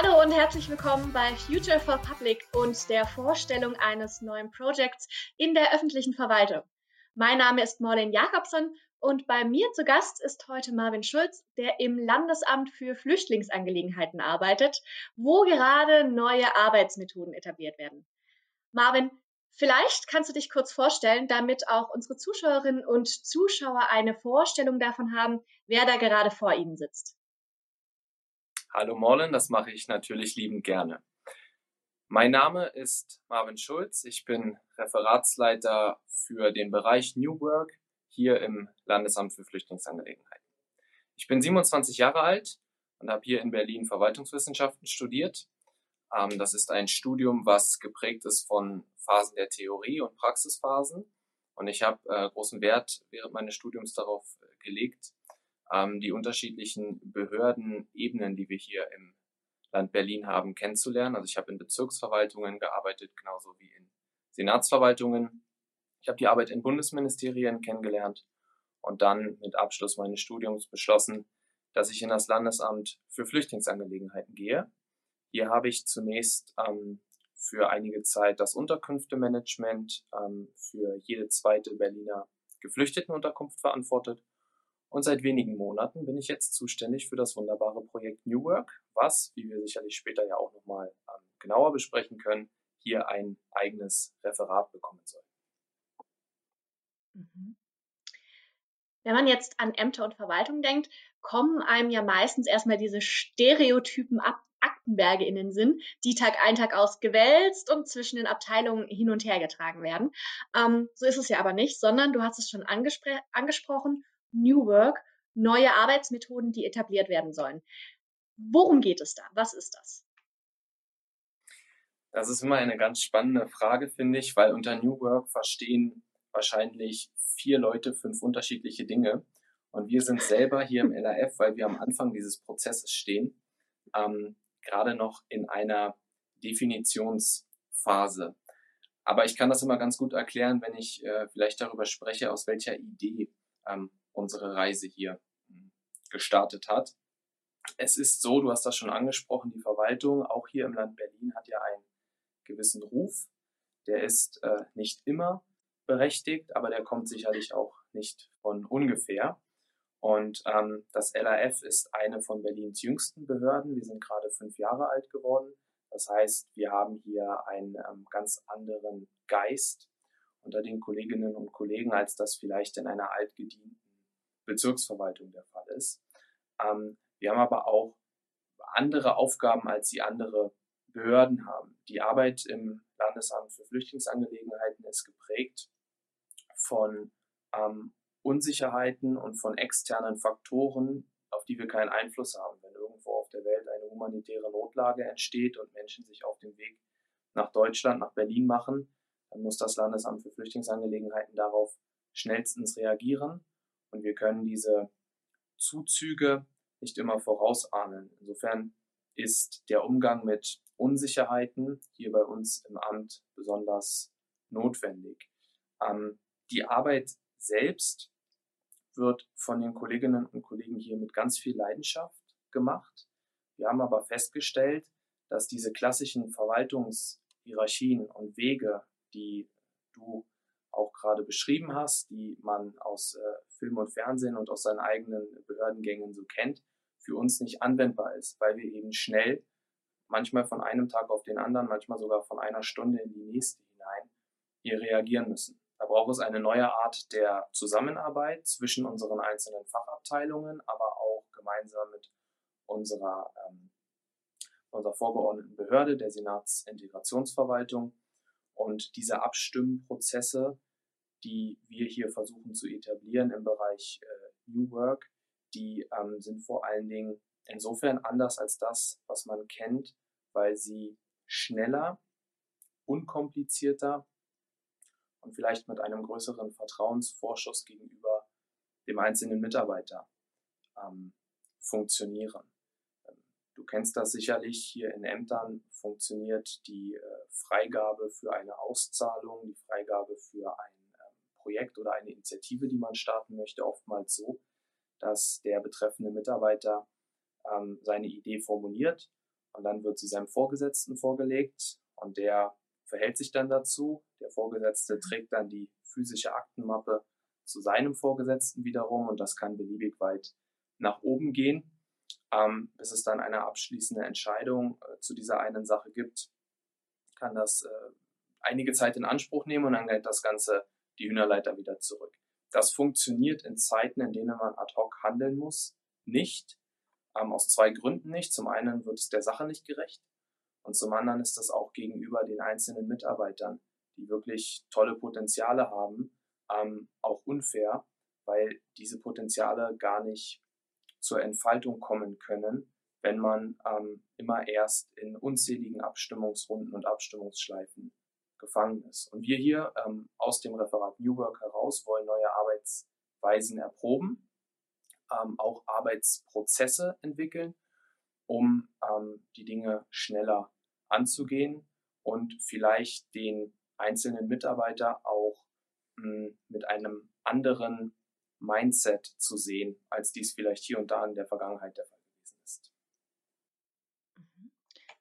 Hallo und herzlich willkommen bei Future for Public und der Vorstellung eines neuen Projekts in der öffentlichen Verwaltung. Mein Name ist Morlin Jakobson und bei mir zu Gast ist heute Marvin Schulz, der im Landesamt für Flüchtlingsangelegenheiten arbeitet, wo gerade neue Arbeitsmethoden etabliert werden. Marvin, vielleicht kannst du dich kurz vorstellen, damit auch unsere Zuschauerinnen und Zuschauer eine Vorstellung davon haben, wer da gerade vor ihnen sitzt. Hallo Morlen, das mache ich natürlich liebend gerne. Mein Name ist Marvin Schulz. Ich bin Referatsleiter für den Bereich New Work hier im Landesamt für Flüchtlingsangelegenheiten. Ich bin 27 Jahre alt und habe hier in Berlin Verwaltungswissenschaften studiert. Ähm, das ist ein Studium, was geprägt ist von Phasen der Theorie und Praxisphasen. Und ich habe äh, großen Wert während meines Studiums darauf äh, gelegt, ähm, die unterschiedlichen Behördenebenen, die wir hier im Land Berlin haben, kennenzulernen. Also ich habe in Bezirksverwaltungen gearbeitet, genauso wie in Senatsverwaltungen. Ich habe die Arbeit in Bundesministerien kennengelernt und dann mit Abschluss meines Studiums beschlossen, dass ich in das Landesamt für Flüchtlingsangelegenheiten gehe. Hier habe ich zunächst ähm, für einige Zeit das Unterkünftemanagement ähm, für jede zweite Berliner Geflüchtetenunterkunft verantwortet und seit wenigen Monaten bin ich jetzt zuständig für das wunderbare Projekt New Work, was, wie wir sicherlich später ja auch nochmal ähm, genauer besprechen können, hier ein eigenes Referat bekommen soll. Mhm. Wenn man jetzt an Ämter und Verwaltung denkt, kommen einem ja meistens erstmal diese Stereotypen ab Aktenberge in den Sinn, die Tag ein, Tag aus gewälzt und zwischen den Abteilungen hin und her getragen werden. Ähm, so ist es ja aber nicht, sondern du hast es schon angespr angesprochen, New Work, neue Arbeitsmethoden, die etabliert werden sollen. Worum geht es da? Was ist das? Das ist immer eine ganz spannende Frage, finde ich, weil unter New Work verstehen wahrscheinlich vier Leute fünf unterschiedliche Dinge. Und wir sind selber hier im LAF, weil wir am Anfang dieses Prozesses stehen, ähm, gerade noch in einer Definitionsphase. Aber ich kann das immer ganz gut erklären, wenn ich äh, vielleicht darüber spreche, aus welcher Idee ähm, unsere Reise hier hm, gestartet hat. Es ist so, du hast das schon angesprochen, die Verwaltung, auch hier im Land Berlin, hat ja einen gewissen Ruf. Der ist äh, nicht immer berechtigt, aber der kommt sicherlich auch nicht von ungefähr. Und ähm, das LAF ist eine von Berlins jüngsten Behörden. Wir sind gerade fünf Jahre alt geworden. Das heißt, wir haben hier einen ähm, ganz anderen Geist unter den Kolleginnen und Kollegen, als das vielleicht in einer altgedienten Bezirksverwaltung der Fall ist. Ähm, wir haben aber auch andere Aufgaben, als sie andere Behörden haben. Die Arbeit im Landesamt für Flüchtlingsangelegenheiten ist geprägt von ähm, Unsicherheiten und von externen Faktoren, auf die wir keinen Einfluss haben. Wenn irgendwo auf der Welt eine humanitäre Notlage entsteht und Menschen sich auf den Weg nach Deutschland, nach Berlin machen, dann muss das Landesamt für Flüchtlingsangelegenheiten darauf schnellstens reagieren und wir können diese Zuzüge nicht immer vorausahnen. Insofern ist der Umgang mit Unsicherheiten hier bei uns im Amt besonders notwendig. Ähm, die Arbeit selbst wird von den Kolleginnen und Kollegen hier mit ganz viel Leidenschaft gemacht. Wir haben aber festgestellt, dass diese klassischen Verwaltungshierarchien und Wege, die du auch gerade beschrieben hast, die man aus äh, Film und Fernsehen und aus seinen eigenen Behördengängen so kennt, für uns nicht anwendbar ist, weil wir eben schnell, manchmal von einem Tag auf den anderen, manchmal sogar von einer Stunde in die nächste hinein, hier reagieren müssen. Da braucht es eine neue Art der Zusammenarbeit zwischen unseren einzelnen Fachabteilungen, aber auch gemeinsam mit unserer, ähm, unserer vorgeordneten Behörde, der Senatsintegrationsverwaltung. Und diese Abstimmprozesse die wir hier versuchen zu etablieren im Bereich äh, New Work, die ähm, sind vor allen Dingen insofern anders als das, was man kennt, weil sie schneller, unkomplizierter und vielleicht mit einem größeren Vertrauensvorschuss gegenüber dem einzelnen Mitarbeiter ähm, funktionieren. Ähm, du kennst das sicherlich, hier in Ämtern funktioniert die äh, Freigabe für eine Auszahlung, die Freigabe für ein Projekt oder eine Initiative, die man starten möchte, oftmals so, dass der betreffende Mitarbeiter ähm, seine Idee formuliert und dann wird sie seinem Vorgesetzten vorgelegt und der verhält sich dann dazu. Der Vorgesetzte trägt dann die physische Aktenmappe zu seinem Vorgesetzten wiederum und das kann beliebig weit nach oben gehen, ähm, bis es dann eine abschließende Entscheidung äh, zu dieser einen Sache gibt. Kann das äh, einige Zeit in Anspruch nehmen und dann geht das Ganze die Hühnerleiter wieder zurück. Das funktioniert in Zeiten, in denen man ad hoc handeln muss, nicht. Ähm, aus zwei Gründen nicht. Zum einen wird es der Sache nicht gerecht und zum anderen ist das auch gegenüber den einzelnen Mitarbeitern, die wirklich tolle Potenziale haben, ähm, auch unfair, weil diese Potenziale gar nicht zur Entfaltung kommen können, wenn man ähm, immer erst in unzähligen Abstimmungsrunden und Abstimmungsschleifen gefangen ist. Und wir hier ähm, aus dem Referat New Work heraus wollen neue Arbeitsweisen erproben, ähm, auch Arbeitsprozesse entwickeln, um ähm, die Dinge schneller anzugehen und vielleicht den einzelnen Mitarbeiter auch mh, hm, mit einem anderen Mindset zu sehen, als dies vielleicht hier und da in der Vergangenheit der Fall gewesen ist. Mhm.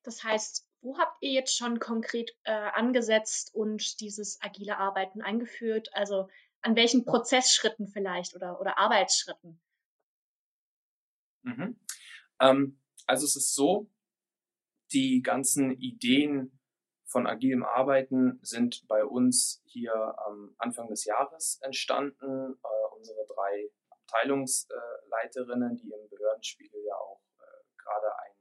Das heißt, wo habt ihr jetzt schon konkret äh, angesetzt und dieses agile Arbeiten eingeführt? Also an welchen Prozessschritten vielleicht oder, oder Arbeitsschritten? Mhm. Ähm, also es ist so, die ganzen Ideen von agilem Arbeiten sind bei uns hier am Anfang des Jahres entstanden. Äh, unsere drei Abteilungsleiterinnen, die im Behördenspiegel ja auch äh, gerade ein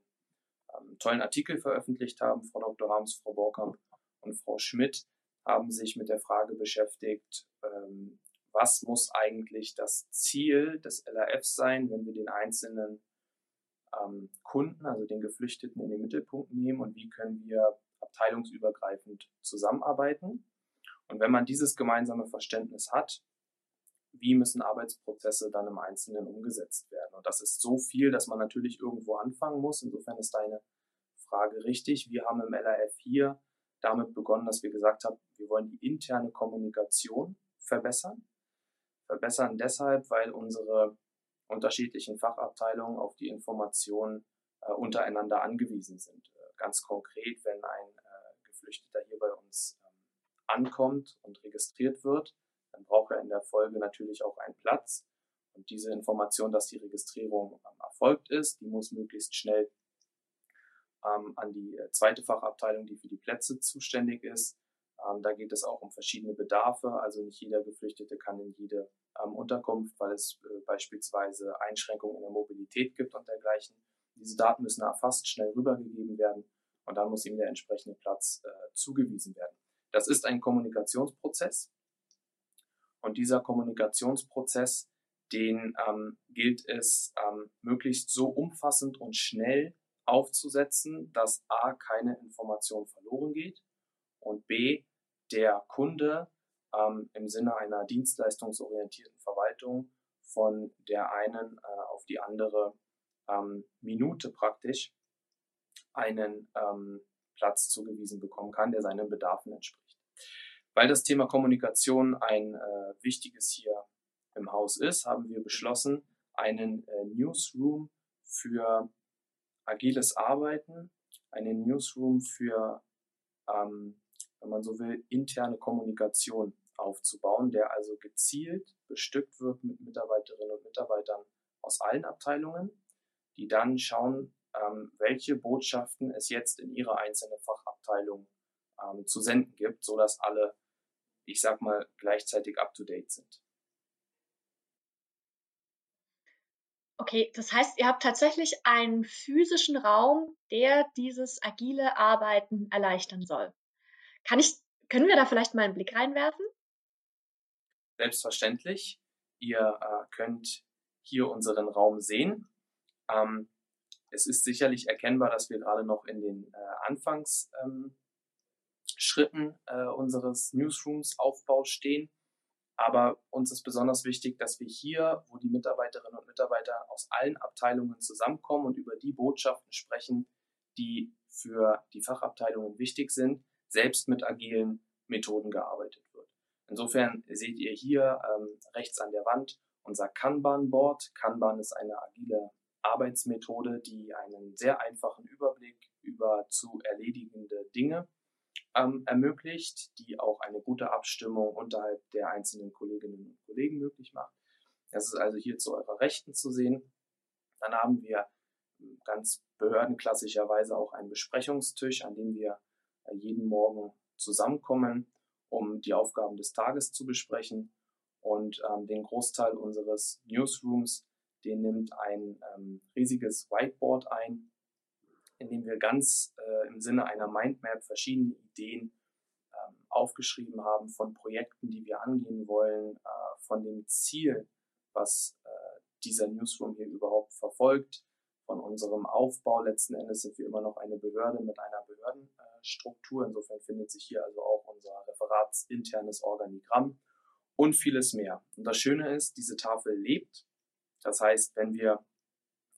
ähm, tollen Artikel veröffentlicht haben. Frau Dr. Harms, Frau Borkamp und Frau Schmidt haben sich mit der Frage beschäftigt, ähm, was muss eigentlich das Ziel des LRFs sein, wenn wir den einzelnen ähm, Kunden, also den Geflüchteten, in den Mittelpunkt nehmen und wie können wir abteilungsübergreifend zusammenarbeiten. Und wenn man dieses gemeinsame Verständnis hat, wie müssen Arbeitsprozesse dann im Einzelnen umgesetzt werden. Und das ist so viel, dass man natürlich irgendwo anfangen muss. Insofern ist deine Frage richtig. Wir haben im LRF hier damit begonnen, dass wir gesagt haben, wir wollen die interne Kommunikation verbessern. Verbessern deshalb, weil unsere unterschiedlichen Fachabteilungen auf die Informationen äh, untereinander angewiesen sind. Äh, ganz konkret, wenn ein äh, Geflüchteter hier bei uns ähm, ankommt und registriert wird, dann braucht er in der Folge natürlich auch einen Platz. Und diese Information, dass die Registrierung ähm, erfolgt ist, die muss möglichst schnell ähm, an die äh, zweite Fachabteilung, die für die Plätze zuständig ist. Ähm, da geht es auch um verschiedene Bedarfe. Also nicht jeder Geflüchtete kann in jede ähm, Unterkunft, weil es äh, beispielsweise Einschränkungen in der Mobilität gibt und dergleichen. Diese Daten müssen erfasst, schnell rübergegeben werden und dann muss ihm der entsprechende Platz äh, zugewiesen werden. Das ist ein Kommunikationsprozess, und dieser Kommunikationsprozess, den ähm, gilt es ähm, möglichst so umfassend und schnell aufzusetzen, dass A, keine Information verloren geht und B, der Kunde ähm, im Sinne einer dienstleistungsorientierten Verwaltung von der einen äh, auf die andere ähm, Minute praktisch einen ähm, Platz zugewiesen bekommen kann, der seinen Bedarfen entspricht. Weil das Thema Kommunikation ein äh, wichtiges hier im Haus ist, haben wir beschlossen, einen äh, Newsroom für agiles Arbeiten, einen Newsroom für, ähm, wenn man so will, interne Kommunikation aufzubauen, der also gezielt bestückt wird mit Mitarbeiterinnen und Mitarbeitern aus allen Abteilungen, die dann schauen, ähm, welche Botschaften es jetzt in ihrer einzelnen Fachabteilung ähm, zu senden gibt, so dass alle ich sag mal, gleichzeitig up-to-date sind. Okay, das heißt, ihr habt tatsächlich einen physischen Raum, der dieses agile Arbeiten erleichtern soll. Kann ich, können wir da vielleicht mal einen Blick reinwerfen? Selbstverständlich. Ihr äh, könnt hier unseren Raum sehen. Ähm, es ist sicherlich erkennbar, dass wir gerade noch in den äh, Anfangs, ähm, Schritten äh, unseres Newsrooms Aufbaus stehen. Aber uns ist besonders wichtig, dass wir hier, wo die Mitarbeiterinnen und Mitarbeiter aus allen Abteilungen zusammenkommen und über die Botschaften sprechen, die für die Fachabteilungen wichtig sind, selbst mit agilen Methoden gearbeitet wird. Insofern seht ihr hier ähm, rechts an der Wand unser Kanban-Board. Kanban ist eine agile Arbeitsmethode, die einen sehr einfachen Überblick über zu erledigende Dinge ähm, ermöglicht, die auch eine gute Abstimmung unterhalb der einzelnen Kolleginnen und Kollegen möglich macht. Das ist also hier zu eurer Rechten zu sehen. Dann haben wir ganz behördenklassischerweise auch einen Besprechungstisch, an dem wir äh, jeden Morgen zusammenkommen, um die Aufgaben des Tages zu besprechen. Und ähm, den Großteil unseres Newsrooms, den nimmt ein ähm, riesiges Whiteboard ein, in dem wir ganz äh, im Sinne einer Mindmap verschiedene Ideen ähm, aufgeschrieben haben von Projekten, die wir angehen wollen, äh, von dem Ziel, was äh, dieser Newsroom hier überhaupt verfolgt, von unserem Aufbau. Letzten Endes sind wir immer noch eine Behörde mit einer Behördenstruktur. Insofern findet sich hier also auch unser referatsinternes Organigramm und vieles mehr. Und das Schöne ist, diese Tafel lebt. Das heißt, wenn wir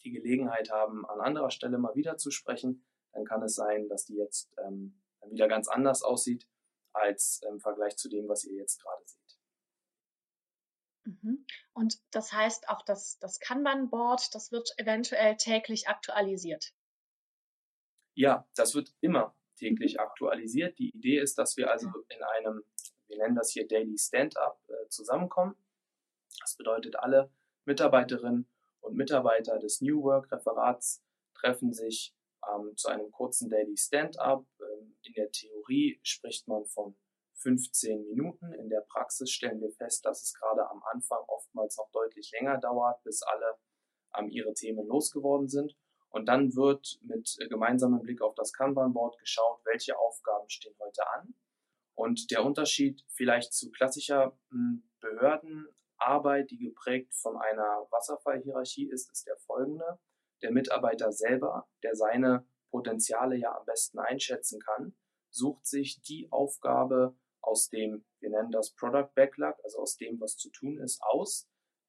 die Gelegenheit haben, an anderer Stelle mal wieder zu sprechen, dann kann es sein, dass die jetzt ähm, wieder ganz anders aussieht als im Vergleich zu dem, was ihr jetzt gerade seht. Mhm. Und das heißt auch, dass das Kanban-Board, das wird eventuell täglich aktualisiert. Ja, das wird immer täglich mhm. aktualisiert. Die Idee ist, dass wir also in einem, wir nennen das hier Daily Stand-up, äh, zusammenkommen. Das bedeutet, alle Mitarbeiterinnen und Mitarbeiter des New Work Referats treffen sich ähm, zu einem kurzen Daily Stand-up. Ähm, in der Theorie spricht man von 15 Minuten. In der Praxis stellen wir fest, dass es gerade am Anfang oftmals noch deutlich länger dauert, bis alle ähm, ihre Themen losgeworden sind. Und dann wird mit äh, gemeinsamem Blick auf das Kanban-Board geschaut, welche Aufgaben stehen heute an. Und der Unterschied vielleicht zu klassischer hm, Behördenarbeit, die geprägt von einer Wasserfallhierarchie ist, ist der folgende. Der Mitarbeiter selber, der seine Potenziale ja am besten einschätzen kann, sucht sich die Aufgabe aus dem, wir nennen das Product Backlog, also aus dem, was zu tun ist, aus,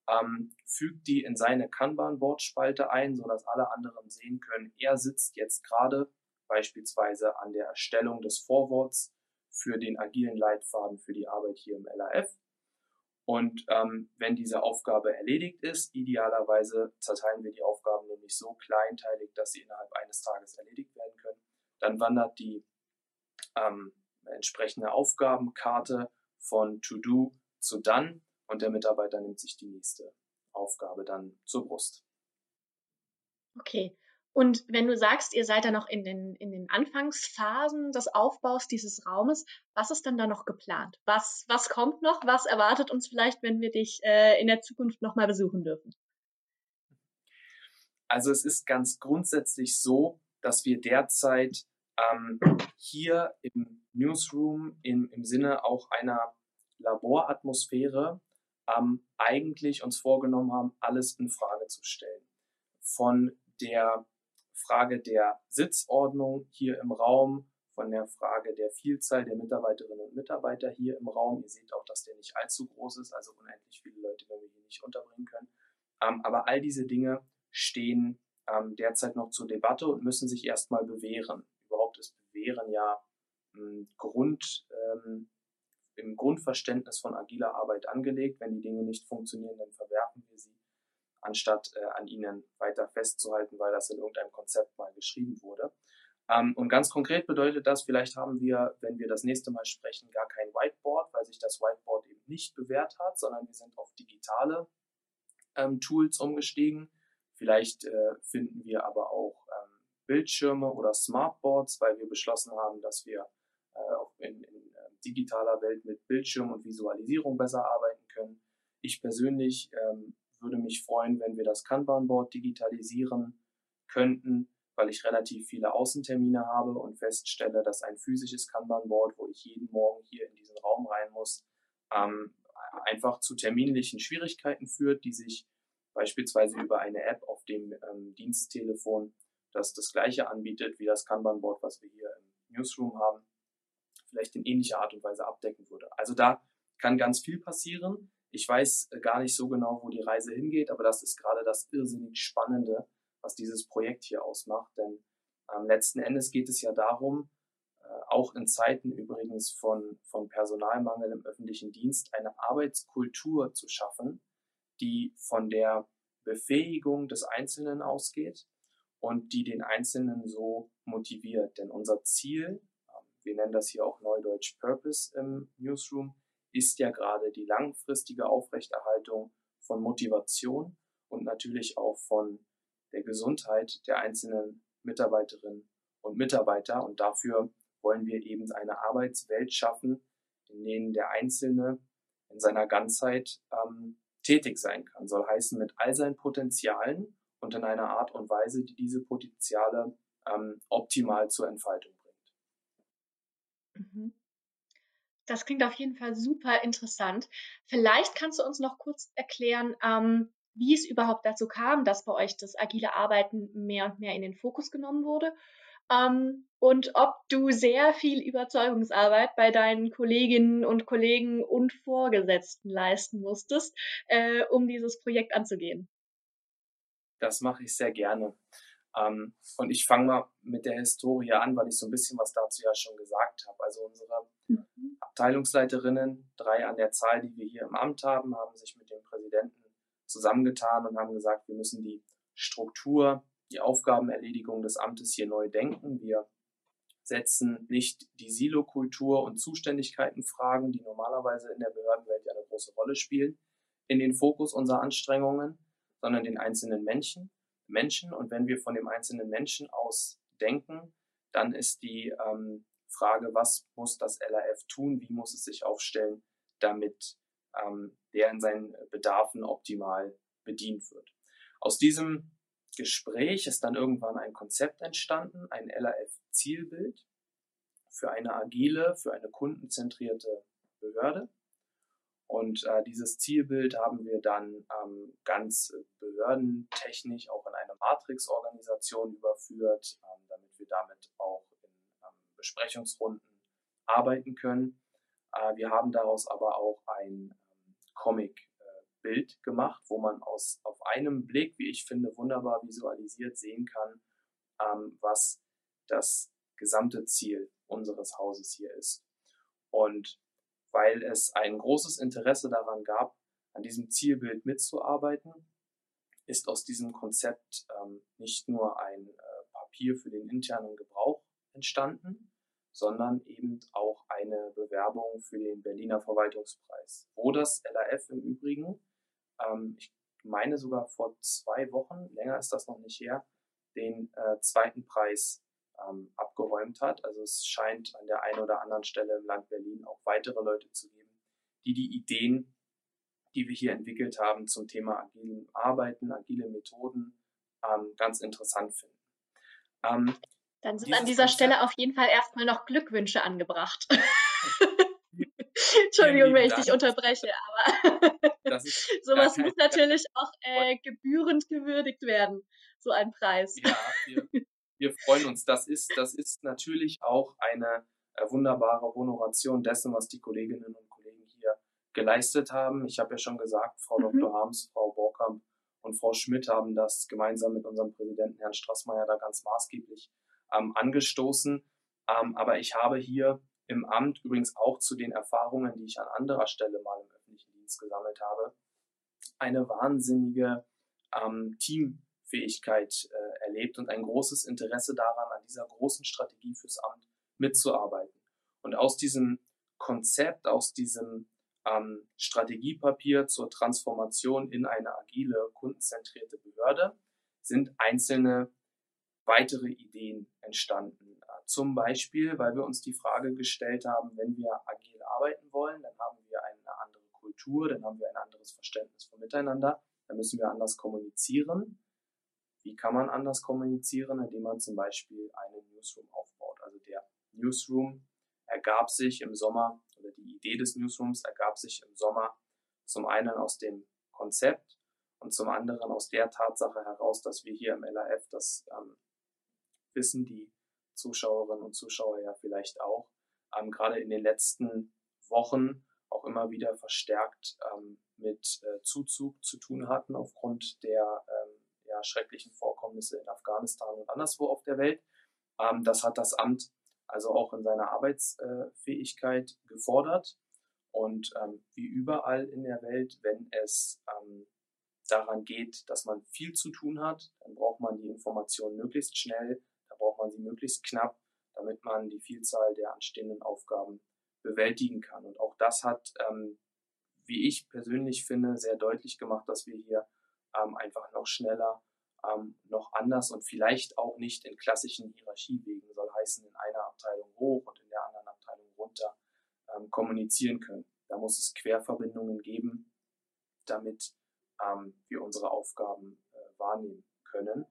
ähm, fügt die in seine Kanban-Wortspalte ein, sodass alle anderen sehen können, er sitzt jetzt gerade beispielsweise an der Erstellung des Vorworts für den agilen Leitfaden für die Arbeit hier im LAF. Und ähm, wenn diese Aufgabe erledigt ist, idealerweise zerteilen wir die Aufgaben nämlich so kleinteilig, dass sie innerhalb eines Tages erledigt werden können. Dann wandert die ähm, entsprechende Aufgabenkarte von To Do zu Done und der Mitarbeiter nimmt sich die nächste Aufgabe dann zur Brust. Okay. Und wenn du sagst, ihr seid da noch in den, in den Anfangsphasen des Aufbaus dieses Raumes, was ist dann da noch geplant? Was, was kommt noch? Was erwartet uns vielleicht, wenn wir dich äh, in der Zukunft nochmal besuchen dürfen? Also es ist ganz grundsätzlich so, dass wir derzeit ähm, hier im Newsroom im, im Sinne auch einer Laboratmosphäre ähm, eigentlich uns vorgenommen haben, alles in Frage zu stellen. Von der Frage der Sitzordnung hier im Raum, von der Frage der Vielzahl der Mitarbeiterinnen und Mitarbeiter hier im Raum. Ihr seht auch, dass der nicht allzu groß ist, also unendlich viele Leute werden wir hier nicht unterbringen können. Ähm, aber all diese Dinge stehen ähm, derzeit noch zur Debatte und müssen sich erstmal bewähren. Überhaupt ist Bewähren ja Grund, ähm, im Grundverständnis von agiler Arbeit angelegt. Wenn die Dinge nicht funktionieren, dann verwerfen wir sie, anstatt äh, an ihnen weiter festzuhalten, weil das in irgendeinem Konzept mal geschrieben wurde. Ähm, und ganz konkret bedeutet das, vielleicht haben wir, wenn wir das nächste Mal sprechen, gar kein Whiteboard, weil sich das Whiteboard eben nicht bewährt hat, sondern wir sind auf digitale ähm, Tools umgestiegen. Vielleicht äh, finden wir aber auch ähm, Bildschirme oder Smartboards, weil wir beschlossen haben, dass wir äh, in, in ähm, digitaler Welt mit Bildschirm und Visualisierung besser arbeiten können. Ich persönlich ähm, würde mich freuen, wenn wir das Kanban-Board digitalisieren könnten, weil ich relativ viele Außentermine habe und feststelle, dass ein physisches Kanban-Board, wo ich jeden Morgen hier in diesen Raum rein muss, ähm, einfach zu terminlichen Schwierigkeiten führt, die sich beispielsweise über eine App auf dem ähm, Diensttelefon, das das gleiche anbietet wie das Kanban-Board, was wir hier im Newsroom haben, vielleicht in ähnlicher Art und Weise abdecken würde. Also da kann ganz viel passieren. Ich weiß äh, gar nicht so genau, wo die Reise hingeht, aber das ist gerade das irrsinnig Spannende, was dieses Projekt hier ausmacht. Denn ähm, letzten Endes geht es ja darum, äh, auch in Zeiten übrigens von, von Personalmangel im öffentlichen Dienst, eine Arbeitskultur zu schaffen, die von der Befähigung des Einzelnen ausgeht und die den Einzelnen so motiviert. Denn unser Ziel, ähm, wir nennen das hier auch Neudeutsch Purpose im Newsroom, ist ja gerade die langfristige Aufrechterhaltung von Motivation und natürlich auch von der Gesundheit der einzelnen Mitarbeiterinnen und Mitarbeiter. Und dafür wollen wir eben eine Arbeitswelt schaffen, in denen der Einzelne in seiner Ganzheit ähm, tätig sein kann. Soll heißen, mit all seinen Potenzialen und in einer Art und Weise, die diese Potenziale ähm, optimal zur Entfaltung bringt. Mhm. Das klingt auf jeden Fall super interessant. Vielleicht kannst du uns noch kurz erklären, ähm, wie es überhaupt dazu kam, dass bei euch das agile Arbeiten mehr und mehr in den Fokus genommen wurde ähm, und ob du sehr viel Überzeugungsarbeit bei deinen Kolleginnen und Kollegen und Vorgesetzten leisten musstest, äh, um dieses Projekt anzugehen. Das mache ich sehr gerne. Ähm, und ich fange mal mit der Historie an, weil ich so ein bisschen was dazu ja schon gesagt habe. Also unsere mhm. Abteilungsleiterinnen, drei an der Zahl, die wir hier im Amt haben, haben sich mit dem Präsidenten zusammengetan und haben gesagt, wir müssen die Struktur, die Aufgabenerledigung des Amtes hier neu denken. Wir setzen nicht die Silokultur und Zuständigkeitenfragen, die normalerweise in der Behördenwelt ja eine große Rolle spielen, in den Fokus unserer Anstrengungen, sondern den einzelnen Menschen. Menschen. Und wenn wir von dem einzelnen Menschen aus denken, dann ist die ähm, Frage, was muss das LAF tun, wie muss es sich aufstellen, damit ähm, der in seinen Bedarfen optimal bedient wird. Aus diesem Gespräch ist dann irgendwann ein Konzept entstanden, ein LAF-Zielbild für eine agile, für eine kundenzentrierte Behörde. Und äh, dieses Zielbild haben wir dann ähm, ganz behördentechnisch auch in eine Matrix-Organisation überführt, ähm, damit wir damit auch in ähm, Besprechungsrunden arbeiten können. Äh, wir haben daraus aber auch ein ähm, Comic-Bild äh, gemacht, wo man aus, auf einem Blick, wie ich finde, wunderbar visualisiert sehen kann, ähm, was das gesamte Ziel unseres Hauses hier ist. Und weil es ein großes Interesse daran gab, an diesem Zielbild mitzuarbeiten, ist aus diesem Konzept ähm, nicht nur ein äh, Papier für den internen Gebrauch entstanden, sondern eben auch eine Bewerbung für den Berliner Verwaltungspreis, wo das LAF im Übrigen, ähm, ich meine sogar vor zwei Wochen, länger ist das noch nicht her, den äh, zweiten Preis ähm, abgeräumt hat. Also es scheint an der einen oder anderen Stelle im Land Berlin auch weitere Leute zu geben, die die Ideen, die wir hier entwickelt haben zum Thema agilen Arbeiten, agile Methoden, ähm, ganz interessant finden. Ähm, Dann sind an dieser Konzept Stelle auf jeden Fall erstmal noch Glückwünsche angebracht. Entschuldigung, wenn ich dich unterbreche, aber sowas muss natürlich auch äh, gebührend gewürdigt werden, so ein Preis. Ja, wir, wir freuen uns. Das ist, das ist natürlich auch eine äh, wunderbare Honoration dessen, was die Kolleginnen und Kollegen hier geleistet haben. Ich habe ja schon gesagt, Frau mhm. Dr. Harms, Frau Borkamp und Frau Schmidt haben das gemeinsam mit unserem Präsidenten Herrn Strassmeier da ganz maßgeblich ähm, angestoßen. Ähm, aber ich habe hier im Amt übrigens auch zu den Erfahrungen, die ich an anderer Stelle mal im öffentlichen Dienst gesammelt habe, eine wahnsinnige ähm, Team Fähigkeit äh, erlebt und ein großes Interesse daran, an dieser großen Strategie fürs Amt mitzuarbeiten. Und aus diesem Konzept, aus diesem ähm, Strategiepapier zur Transformation in eine agile, kundenzentrierte Behörde sind einzelne weitere Ideen entstanden. Äh, zum Beispiel, weil wir uns die Frage gestellt haben, wenn wir agil arbeiten wollen, dann haben wir eine andere Kultur, dann haben wir ein anderes Verständnis von Miteinander, dann müssen wir anders kommunizieren. Wie kann man anders kommunizieren? Indem man zum Beispiel einen Newsroom aufbaut. Also der Newsroom ergab sich im Sommer, oder die Idee des Newsrooms ergab sich im Sommer zum einen aus dem Konzept und zum anderen aus der Tatsache heraus, dass wir hier im LAF, das ähm, wissen die Zuschauerinnen und Zuschauer ja vielleicht auch, ähm, gerade in den letzten Wochen auch immer wieder verstärkt ähm, mit äh, Zuzug zu tun hatten aufgrund der ja, schrecklichen Vorkommnisse in Afghanistan und anderswo auf der Welt. Ähm, das hat das Amt also auch in seiner Arbeitsfähigkeit gefordert. Und ähm, wie überall in der Welt, wenn es ähm, daran geht, dass man viel zu tun hat, dann braucht man die Informationen möglichst schnell, da braucht man sie möglichst knapp, damit man die Vielzahl der anstehenden Aufgaben bewältigen kann. Und auch das hat, ähm, wie ich persönlich finde, sehr deutlich gemacht, dass wir hier ähm, einfach noch schneller, anders und vielleicht auch nicht in klassischen Hierarchiewegen, soll heißen in einer Abteilung hoch und in der anderen Abteilung runter, ähm, kommunizieren können. Da muss es Querverbindungen geben, damit ähm, wir unsere Aufgaben äh, wahrnehmen können.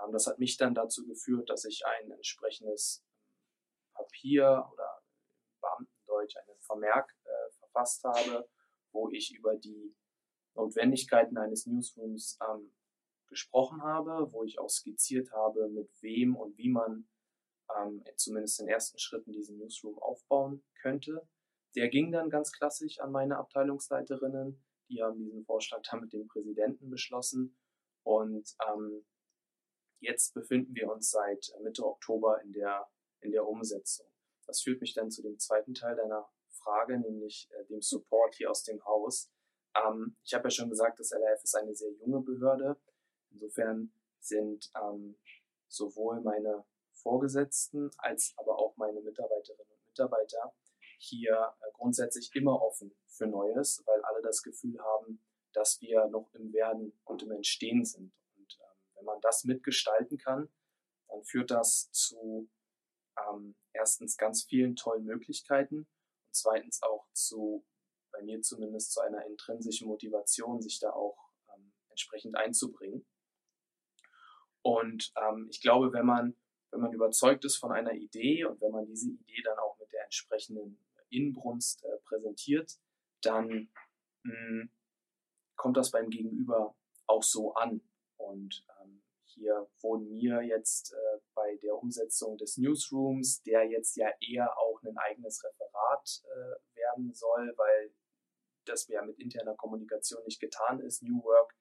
Ähm, das hat mich dann dazu geführt, dass ich ein entsprechendes ähm, Papier oder Beamtendeutsch einen Vermerk äh, verfasst habe, wo ich über die Notwendigkeiten eines Newsrooms ähm, gesprochen habe, wo ich auch skizziert habe, mit wem und wie man ähm, zumindest in ersten Schritten diesen Newsroom aufbauen könnte. Der ging dann ganz klassisch an meine Abteilungsleiterinnen. Die haben diesen Vorschlag dann mit dem Präsidenten beschlossen. Und ähm, jetzt befinden wir uns seit Mitte Oktober in der, in der Umsetzung. Das führt mich dann zu dem zweiten Teil deiner Frage, nämlich äh, dem Support hier aus dem Haus. Ähm, ich habe ja schon gesagt, das LRF ist eine sehr junge Behörde. Insofern sind ähm, sowohl meine Vorgesetzten als aber auch meine Mitarbeiterinnen und Mitarbeiter hier äh, grundsätzlich immer offen für Neues, weil alle das Gefühl haben, dass wir noch im Werden und im Entstehen sind. Und ähm, wenn man das mitgestalten kann, dann führt das zu ähm, erstens ganz vielen tollen Möglichkeiten und zweitens auch zu, bei mir zumindest, zu einer intrinsischen Motivation, sich da auch ähm, entsprechend einzubringen. Und ähm, ich glaube, wenn man, wenn man überzeugt ist von einer Idee und wenn man diese Idee dann auch mit der entsprechenden Inbrunst äh, präsentiert, dann mh, hm, kommt das beim Gegenüber auch so an. Und ähm, hier wurden mir jetzt äh, bei der Umsetzung des Newsrooms, der jetzt ja eher auch ein eigenes Referat äh, werden soll, weil das ja mit interner Kommunikation nicht getan ist. New Work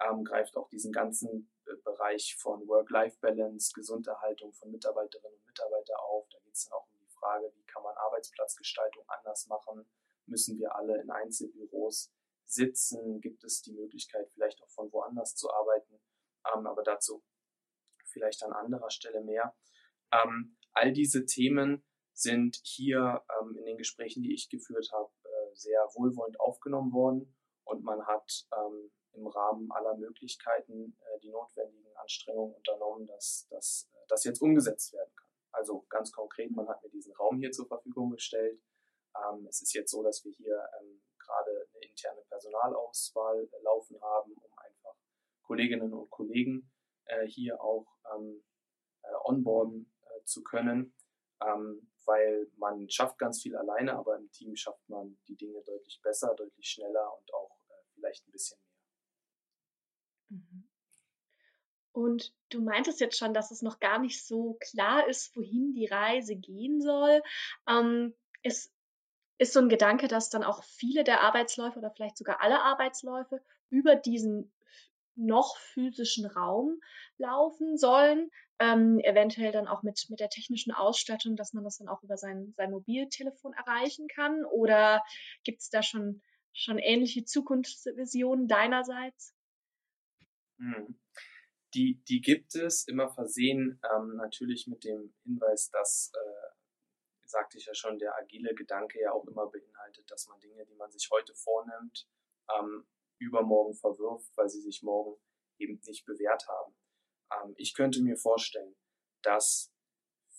ähm, greift auch diesen ganzen Bereich von Work-Life-Balance, Gesunderhaltung von Mitarbeiterinnen und Mitarbeitern auf. Da geht es dann auch um die Frage, wie kann man Arbeitsplatzgestaltung anders machen? Müssen wir alle in Einzelbüros sitzen? Gibt es die Möglichkeit, vielleicht auch von woanders zu arbeiten? Ähm, aber dazu vielleicht an anderer Stelle mehr. Ähm, all diese Themen sind hier ähm, in den Gesprächen, die ich geführt habe, äh, sehr wohlwollend aufgenommen worden und man hat ähm, im Rahmen aller Möglichkeiten äh, die notwendigen Anstrengungen unternommen, dass, dass äh, das jetzt umgesetzt werden kann. Also ganz konkret, man hat mir diesen Raum hier zur Verfügung gestellt. Ähm, es ist jetzt so, dass wir hier ähm, gerade eine interne Personalauswahl laufen haben, um einfach Kolleginnen und Kollegen äh, hier auch ähm, äh, onboarden äh, zu können, ähm, weil man schafft ganz viel alleine, aber im Team schafft man die Dinge deutlich besser, deutlich schneller und auch äh, vielleicht ein bisschen mehr. Mhm. Und du meintest jetzt schon, dass es noch gar nicht so klar ist, wohin die Reise gehen soll. Ähm, es ist so ein Gedanke, dass dann auch viele der Arbeitsläufe oder vielleicht sogar alle Arbeitsläufe über diesen noch physischen Raum laufen sollen. Ähm, eventuell dann auch mit, mit der technischen Ausstattung, dass man das dann auch über sein, sein Mobiltelefon erreichen kann. Oder gibt es da schon, schon ähnliche Zukunftsvisionen deinerseits? Mhm. Die, die gibt es, immer versehen ähm, natürlich mit dem Hinweis, dass, äh, sagte ich ja schon, der agile Gedanke ja auch immer beinhaltet, dass man Dinge, die man sich heute vornimmt, ähm, übermorgen verwirft, weil sie sich morgen eben nicht bewährt haben. Ähm, ich könnte mir vorstellen, dass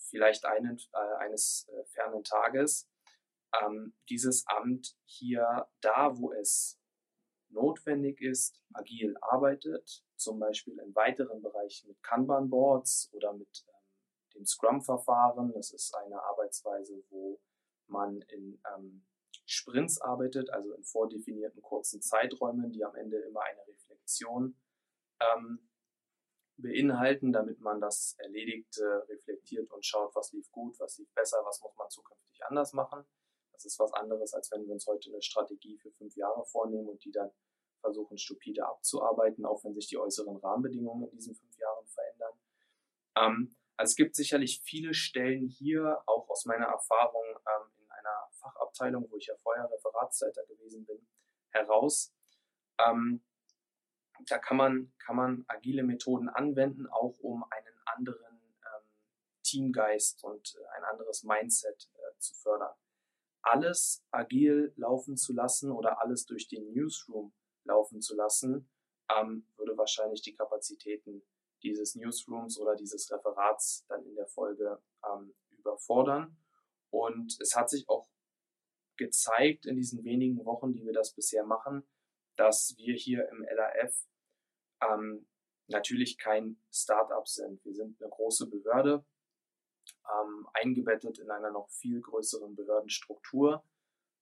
vielleicht einen, äh, eines äh, fernen Tages ähm, dieses Amt hier da, wo es notwendig ist, agil arbeitet, zum Beispiel in weiteren Bereichen mit Kanban-Boards oder mit ähm, dem Scrum-Verfahren. Das ist eine Arbeitsweise, wo man in ähm, Sprints arbeitet, also in vordefinierten kurzen Zeiträumen, die am Ende immer eine Reflexion ähm, beinhalten, damit man das Erledigte reflektiert und schaut, was lief gut, was lief besser, was muss man zukünftig anders machen. Das ist was anderes, als wenn wir uns heute eine Strategie für fünf Jahre vornehmen und die dann versuchen, stupide abzuarbeiten, auch wenn sich die äußeren Rahmenbedingungen in diesen fünf Jahren verändern. Ähm, also es gibt sicherlich viele Stellen hier, auch aus meiner Erfahrung ähm, in einer Fachabteilung, wo ich ja vorher Referatsleiter gewesen bin, heraus, ähm, da kann man, kann man agile Methoden anwenden, auch um einen anderen ähm, Teamgeist und äh, ein anderes Mindset äh, zu fördern. Alles agil laufen zu lassen oder alles durch den Newsroom laufen zu lassen, ähm, würde wahrscheinlich die Kapazitäten dieses Newsrooms oder dieses Referats dann in der Folge ähm, überfordern. Und es hat sich auch gezeigt in diesen wenigen Wochen, die wir das bisher machen, dass wir hier im LAF ähm, natürlich kein Startup sind. Wir sind eine große Behörde, ähm, eingebettet in einer noch viel größeren Behördenstruktur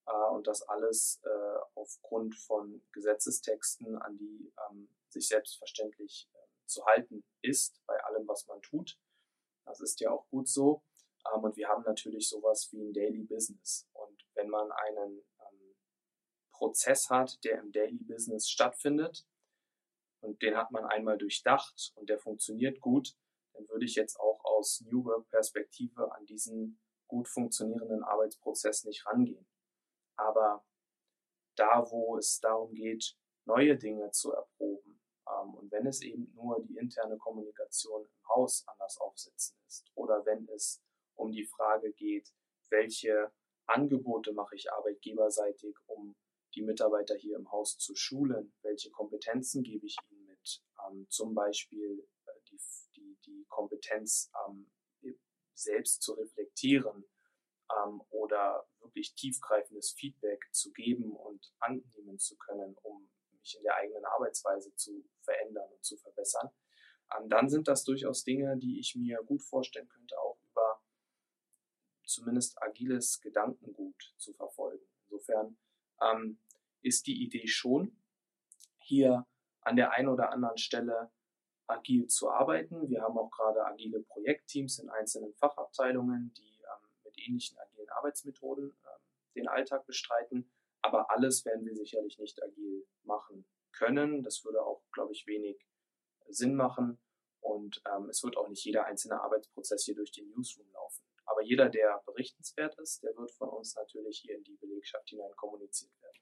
äh, und das alles äh, aufgrund von Gesetzestexten, an die ähm, sich selbstverständlich äh, zu halten ist bei allem, was man tut. Das ist ja auch gut so. Ähm, und wir haben natürlich sowas wie ein Daily Business. Und wenn man einen ähm, Prozess hat, der im Daily Business stattfindet, und den hat man einmal durchdacht und der funktioniert gut, dann würde ich jetzt auch aus New Work Perspektive an diesen gut funktionierenden Arbeitsprozess nicht rangehen. Aber da, wo es darum geht, neue Dinge zu erproben, ähm, und wenn es eben nur die interne Kommunikation im Haus anders aufsetzen ist, oder wenn es um die Frage geht, welche Angebote mache ich arbeitgeberseitig, um die Mitarbeiter hier im Haus zu schulen, welche Kompetenzen gebe ich ihnen mit, ähm, zum Beispiel äh, die, die, die Kompetenz ähm, selbst zu reflektieren ähm, oder wirklich tiefgreifendes Feedback zu geben und annehmen zu können, um mich in der eigenen Arbeitsweise zu verändern und zu verbessern, ähm, dann sind das durchaus Dinge, die ich mir gut vorstellen könnte, auch über zumindest agiles Gedankengut zu verfolgen. Insofern ähm, ist die Idee schon, hier an der einen oder anderen Stelle agil zu arbeiten. Wir haben auch gerade agile Projektteams in einzelnen Fachabteilungen, die ähnlichen agilen Arbeitsmethoden ähm, den Alltag bestreiten. Aber alles werden wir sicherlich nicht agil machen können. Das würde auch, glaube ich, wenig Sinn machen. Und ähm, es wird auch nicht jeder einzelne Arbeitsprozess hier durch den Newsroom laufen. Aber jeder, der berichtenswert ist, der wird von uns natürlich hier in die Belegschaft hinein kommuniziert werden.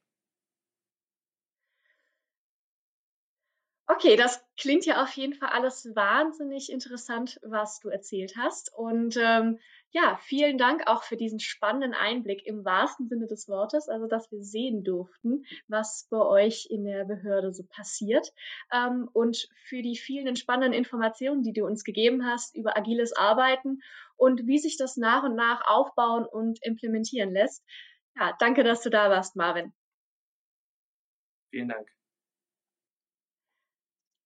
Okay, das klingt ja auf jeden Fall alles wahnsinnig interessant, was du erzählt hast. Und ähm, ja, vielen Dank auch für diesen spannenden Einblick im wahrsten Sinne des Wortes, also dass wir sehen durften, was bei euch in der Behörde so passiert. Ähm, und für die vielen spannenden Informationen, die du uns gegeben hast über agiles Arbeiten und wie sich das nach und nach aufbauen und implementieren lässt. Ja, danke, dass du da warst, Marvin. Vielen Dank.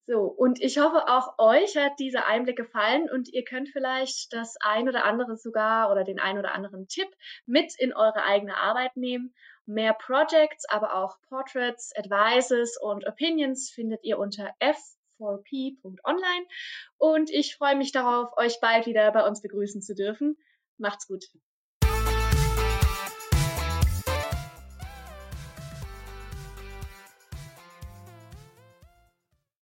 So, und ich hoffe, auch euch hat dieser Einblick gefallen und ihr könnt vielleicht das ein oder andere sogar oder den ein oder anderen Tipp mit in eure eigene Arbeit nehmen. Mehr Projects, aber auch Portraits, Advices und Opinions findet ihr unter f4p.online und ich freue mich darauf, euch bald wieder bei uns begrüßen zu dürfen. Macht's gut.